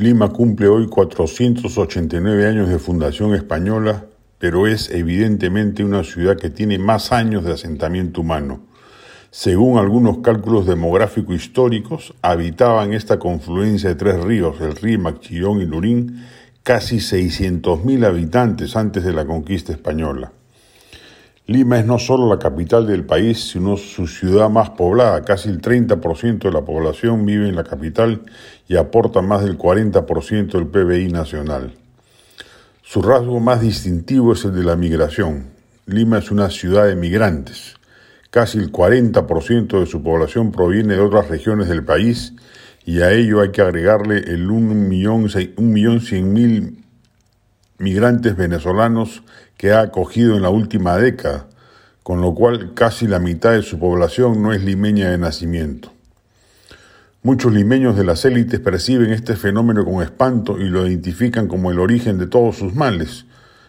Lima cumple hoy 489 años de fundación española, pero es evidentemente una ciudad que tiene más años de asentamiento humano. Según algunos cálculos demográficos históricos, habitaba en esta confluencia de tres ríos, el Rímac, Chillón y Lurín, casi 600.000 habitantes antes de la conquista española. Lima es no solo la capital del país, sino su ciudad más poblada. Casi el 30% de la población vive en la capital y aporta más del 40% del PBI nacional. Su rasgo más distintivo es el de la migración. Lima es una ciudad de migrantes. Casi el 40% de su población proviene de otras regiones del país y a ello hay que agregarle el 1.100.000 migrantes venezolanos que ha acogido en la última década, con lo cual casi la mitad de su población no es limeña de nacimiento. Muchos limeños de las élites perciben este fenómeno con espanto y lo identifican como el origen de todos sus males.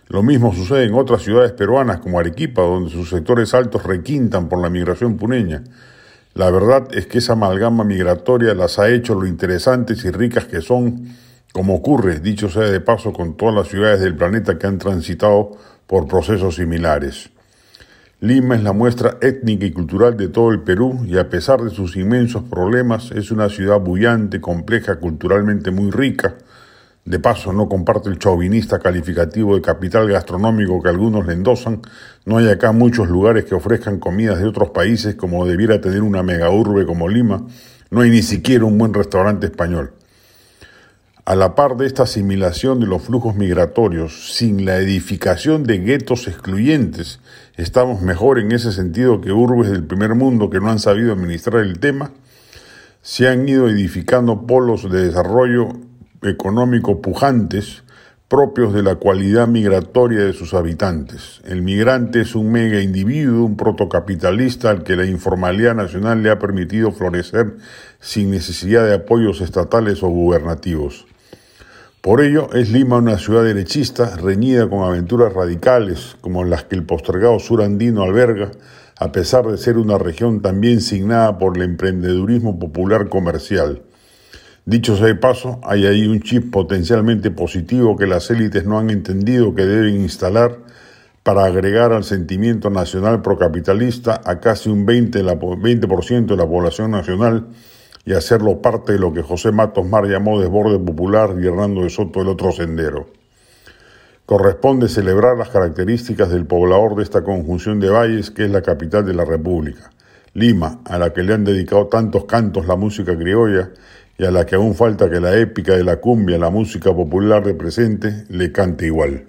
Lo mismo sucede en otras ciudades peruanas como Arequipa, donde sus sectores altos requintan por la migración puneña. La verdad es que esa amalgama migratoria las ha hecho lo interesantes y ricas que son, como ocurre, dicho sea de paso, con todas las ciudades del planeta que han transitado por procesos similares. Lima es la muestra étnica y cultural de todo el Perú y a pesar de sus inmensos problemas es una ciudad bullante, compleja, culturalmente muy rica. De paso, no comparte el chauvinista calificativo de capital gastronómico que algunos le endosan. No hay acá muchos lugares que ofrezcan comidas de otros países como debiera tener una megaurbe como Lima. No hay ni siquiera un buen restaurante español. A la par de esta asimilación de los flujos migratorios, sin la edificación de guetos excluyentes, estamos mejor en ese sentido que urbes del primer mundo que no han sabido administrar el tema, se han ido edificando polos de desarrollo económico pujantes propios de la cualidad migratoria de sus habitantes. El migrante es un mega individuo, un protocapitalista al que la informalidad nacional le ha permitido florecer sin necesidad de apoyos estatales o gubernativos. Por ello, es Lima una ciudad derechista, reñida con aventuras radicales como las que el postergado sur andino alberga, a pesar de ser una región también signada por el emprendedurismo popular comercial. Dicho sea de paso, hay ahí un chip potencialmente positivo que las élites no han entendido que deben instalar para agregar al sentimiento nacional procapitalista a casi un 20%, de la, 20 de la población nacional y hacerlo parte de lo que José Matos Mar llamó desborde popular y Hernando de Soto el otro sendero. Corresponde celebrar las características del poblador de esta conjunción de valles que es la capital de la República, Lima, a la que le han dedicado tantos cantos la música criolla y a la que aún falta que la épica de la cumbia, la música popular represente, le cante igual.